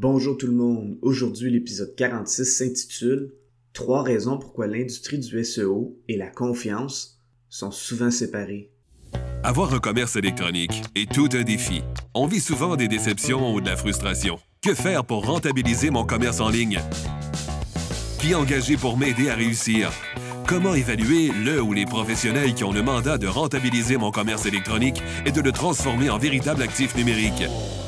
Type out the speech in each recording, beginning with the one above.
Bonjour tout le monde. Aujourd'hui, l'épisode 46 s'intitule Trois raisons pourquoi l'industrie du SEO et la confiance sont souvent séparées. Avoir un commerce électronique est tout un défi. On vit souvent des déceptions ou de la frustration. Que faire pour rentabiliser mon commerce en ligne? Qui engager pour m'aider à réussir? Comment évaluer le ou les professionnels qui ont le mandat de rentabiliser mon commerce électronique et de le transformer en véritable actif numérique?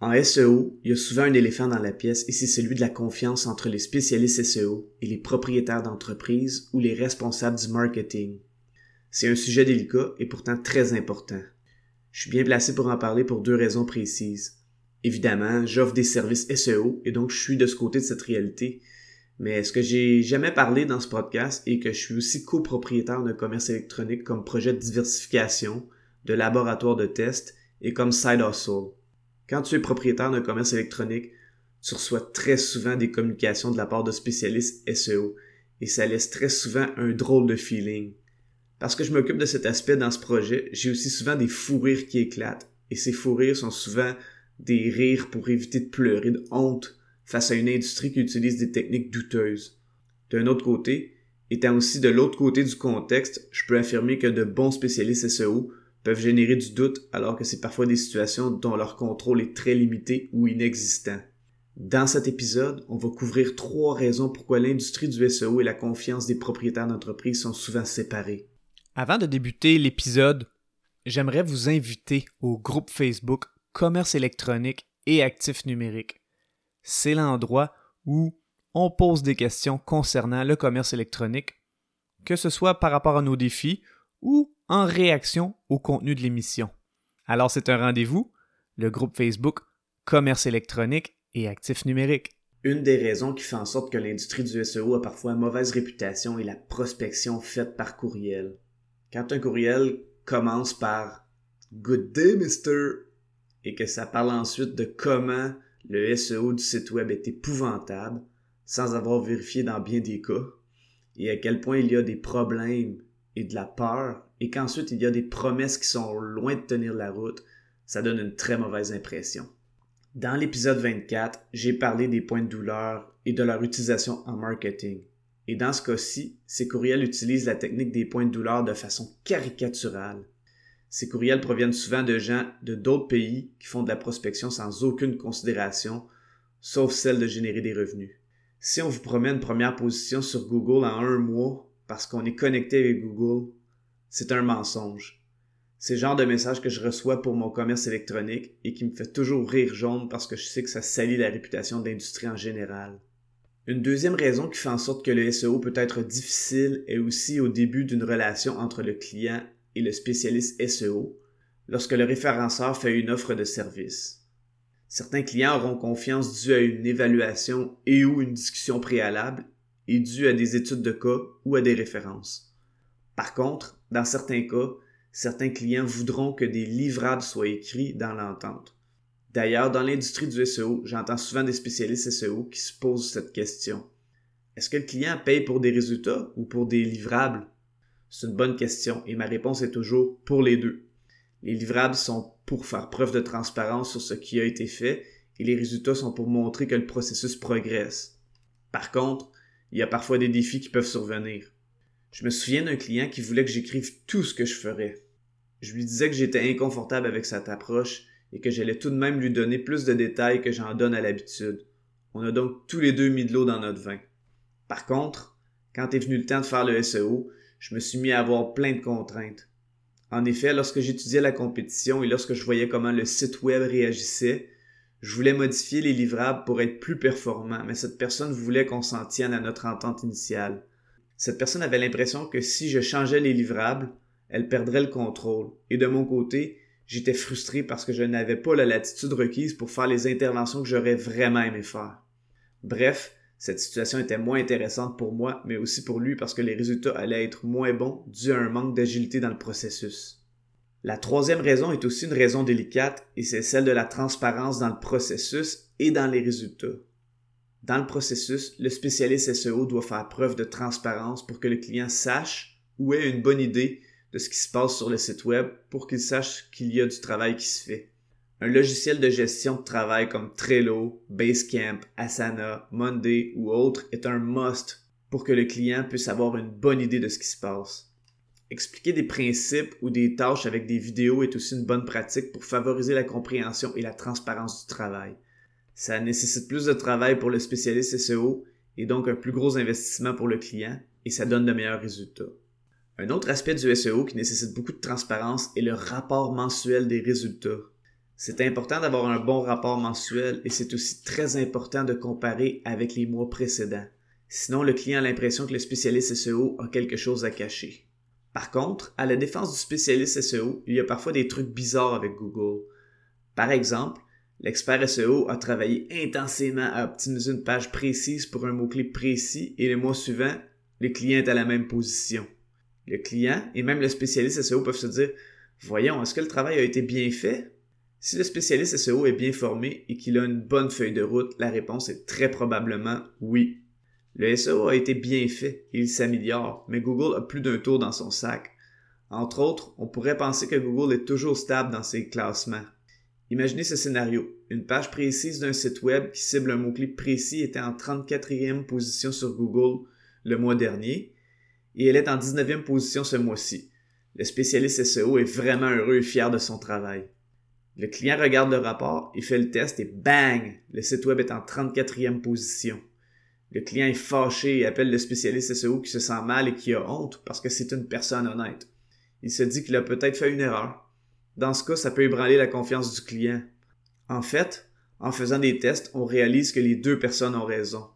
En SEO, il y a souvent un éléphant dans la pièce et c'est celui de la confiance entre les spécialistes SEO et les propriétaires d'entreprise ou les responsables du marketing. C'est un sujet délicat et pourtant très important. Je suis bien placé pour en parler pour deux raisons précises. Évidemment, j'offre des services SEO et donc je suis de ce côté de cette réalité, mais ce que j'ai jamais parlé dans ce podcast est que je suis aussi copropriétaire d'un commerce électronique comme projet de diversification, de laboratoire de test et comme side hustle? Quand tu es propriétaire d'un commerce électronique, tu reçois très souvent des communications de la part de spécialistes SEO et ça laisse très souvent un drôle de feeling. Parce que je m'occupe de cet aspect dans ce projet, j'ai aussi souvent des fous rires qui éclatent et ces fous rires sont souvent des rires pour éviter de pleurer de honte face à une industrie qui utilise des techniques douteuses. D'un autre côté, étant aussi de l'autre côté du contexte, je peux affirmer que de bons spécialistes SEO peuvent générer du doute alors que c'est parfois des situations dont leur contrôle est très limité ou inexistant. Dans cet épisode, on va couvrir trois raisons pourquoi l'industrie du SEO et la confiance des propriétaires d'entreprise sont souvent séparées. Avant de débuter l'épisode, j'aimerais vous inviter au groupe Facebook Commerce électronique et actifs numériques c'est l'endroit où on pose des questions concernant le commerce électronique, que ce soit par rapport à nos défis ou en réaction au contenu de l'émission. Alors c'est un rendez-vous, le groupe Facebook Commerce électronique et actifs numériques. Une des raisons qui fait en sorte que l'industrie du SEO a parfois une mauvaise réputation est la prospection faite par courriel. Quand un courriel commence par Good day, Mister, et que ça parle ensuite de comment le SEO du site web est épouvantable sans avoir vérifié dans bien des cas et à quel point il y a des problèmes et de la peur et qu'ensuite il y a des promesses qui sont loin de tenir la route, ça donne une très mauvaise impression. Dans l'épisode 24, j'ai parlé des points de douleur et de leur utilisation en marketing. Et dans ce cas-ci, ces courriels utilisent la technique des points de douleur de façon caricaturale ces courriels proviennent souvent de gens de d'autres pays qui font de la prospection sans aucune considération, sauf celle de générer des revenus. Si on vous promet une première position sur Google en un mois parce qu'on est connecté avec Google, c'est un mensonge. C'est le genre de message que je reçois pour mon commerce électronique et qui me fait toujours rire jaune parce que je sais que ça salit la réputation de l'industrie en général. Une deuxième raison qui fait en sorte que le SEO peut être difficile est aussi au début d'une relation entre le client et le spécialiste SEO lorsque le référenceur fait une offre de service. Certains clients auront confiance due à une évaluation et ou une discussion préalable et due à des études de cas ou à des références. Par contre, dans certains cas, certains clients voudront que des livrables soient écrits dans l'entente. D'ailleurs, dans l'industrie du SEO, j'entends souvent des spécialistes SEO qui se posent cette question. Est-ce que le client paye pour des résultats ou pour des livrables? C'est une bonne question et ma réponse est toujours pour les deux. Les livrables sont pour faire preuve de transparence sur ce qui a été fait et les résultats sont pour montrer que le processus progresse. Par contre, il y a parfois des défis qui peuvent survenir. Je me souviens d'un client qui voulait que j'écrive tout ce que je ferais. Je lui disais que j'étais inconfortable avec cette approche et que j'allais tout de même lui donner plus de détails que j'en donne à l'habitude. On a donc tous les deux mis de l'eau dans notre vin. Par contre, quand est venu le temps de faire le SEO, je me suis mis à avoir plein de contraintes. En effet, lorsque j'étudiais la compétition et lorsque je voyais comment le site web réagissait, je voulais modifier les livrables pour être plus performant, mais cette personne voulait qu'on s'en tienne à notre entente initiale. Cette personne avait l'impression que si je changeais les livrables, elle perdrait le contrôle. Et de mon côté, j'étais frustré parce que je n'avais pas la latitude requise pour faire les interventions que j'aurais vraiment aimé faire. Bref, Cette situation était moins intéressante pour moi, mais aussi pour lui parce que les résultats allaient être moins bons dû à un manque d'agilité dans le processus. La troisième raison est aussi une raison délicate et c'est celle de la transparence dans le processus et dans les résultats. Dans le processus, le spécialiste SEO doit faire preuve de transparence pour que le client sache ou ait une bonne idée de ce qui se passe sur le site web pour qu'il sache qu'il y a du travail qui se fait. Un logiciel de gestion de travail comme Trello, Basecamp, Asana, Monday ou autre est un must pour que le client puisse avoir une bonne idée de ce qui se passe. Expliquer des principes ou des tâches avec des vidéos est aussi une bonne pratique pour favoriser la compréhension et la transparence du travail. Ça nécessite plus de travail pour le spécialiste SEO et donc un plus gros investissement pour le client et ça donne de meilleurs résultats. Un autre aspect du SEO qui nécessite beaucoup de transparence est le rapport mensuel des résultats. C'est important d'avoir un bon rapport mensuel et c'est aussi très important de comparer avec les mois précédents. Sinon, le client a l'impression que le spécialiste SEO a quelque chose à cacher. Par contre, à la défense du spécialiste SEO, il y a parfois des trucs bizarres avec Google. Par exemple, l'expert SEO a travaillé intensément à optimiser une page précise pour un mot-clé précis et le mois suivant, le client est à la même position. Le client et même le spécialiste SEO peuvent se dire Voyons, est-ce que le travail a été bien fait? Si le spécialiste SEO est bien formé et qu'il a une bonne feuille de route, la réponse est très probablement oui. Le SEO a été bien fait il s'améliore, mais Google a plus d'un tour dans son sac. Entre autres, on pourrait penser que Google est toujours stable dans ses classements. Imaginez ce scénario. Une page précise d'un site web qui cible un mot-clé précis était en 34e position sur Google le mois dernier et elle est en 19e position ce mois-ci. Le spécialiste SEO est vraiment heureux et fier de son travail. Le client regarde le rapport, il fait le test et bang, le site web est en 34e position. Le client est fâché et appelle le spécialiste SEO qui se sent mal et qui a honte parce que c'est une personne honnête. Il se dit qu'il a peut-être fait une erreur. Dans ce cas, ça peut ébranler la confiance du client. En fait, en faisant des tests, on réalise que les deux personnes ont raison.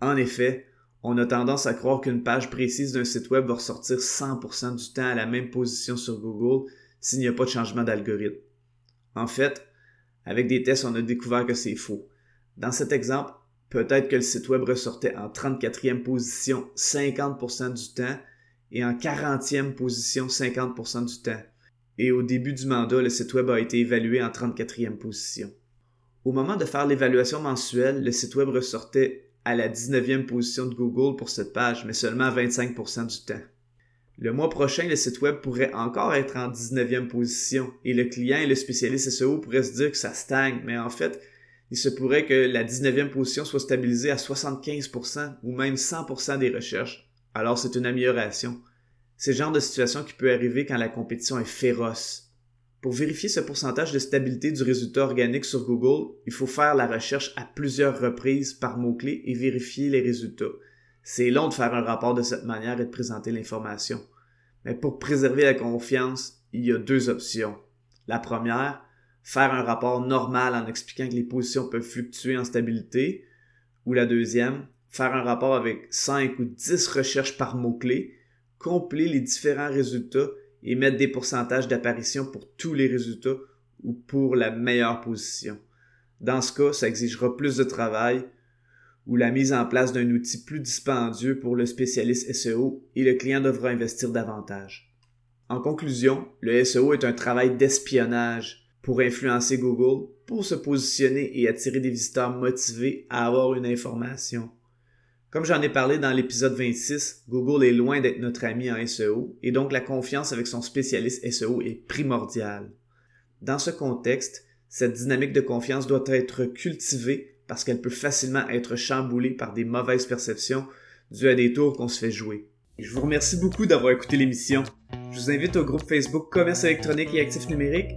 En effet, on a tendance à croire qu'une page précise d'un site web va ressortir 100% du temps à la même position sur Google s'il n'y a pas de changement d'algorithme. En fait, avec des tests, on a découvert que c'est faux. Dans cet exemple, peut-être que le site web ressortait en 34e position 50% du temps et en 40e position 50% du temps. Et au début du mandat, le site web a été évalué en 34e position. Au moment de faire l'évaluation mensuelle, le site web ressortait à la 19e position de Google pour cette page, mais seulement 25% du temps. Le mois prochain, le site web pourrait encore être en 19e position et le client et le spécialiste SEO pourraient se dire que ça stagne, mais en fait, il se pourrait que la 19e position soit stabilisée à 75% ou même 100% des recherches. Alors c'est une amélioration. C'est le genre de situation qui peut arriver quand la compétition est féroce. Pour vérifier ce pourcentage de stabilité du résultat organique sur Google, il faut faire la recherche à plusieurs reprises par mot-clé et vérifier les résultats. C'est long de faire un rapport de cette manière et de présenter l'information. Mais pour préserver la confiance, il y a deux options. La première, faire un rapport normal en expliquant que les positions peuvent fluctuer en stabilité. Ou la deuxième, faire un rapport avec 5 ou 10 recherches par mot-clé, compléter les différents résultats et mettre des pourcentages d'apparition pour tous les résultats ou pour la meilleure position. Dans ce cas, ça exigera plus de travail, ou la mise en place d'un outil plus dispendieux pour le spécialiste SEO et le client devra investir davantage. En conclusion, le SEO est un travail d'espionnage pour influencer Google, pour se positionner et attirer des visiteurs motivés à avoir une information. Comme j'en ai parlé dans l'épisode 26, Google est loin d'être notre ami en SEO et donc la confiance avec son spécialiste SEO est primordiale. Dans ce contexte, cette dynamique de confiance doit être cultivée parce qu'elle peut facilement être chamboulée par des mauvaises perceptions dues à des tours qu'on se fait jouer. Je vous remercie beaucoup d'avoir écouté l'émission. Je vous invite au groupe Facebook Commerce électronique et actifs numériques.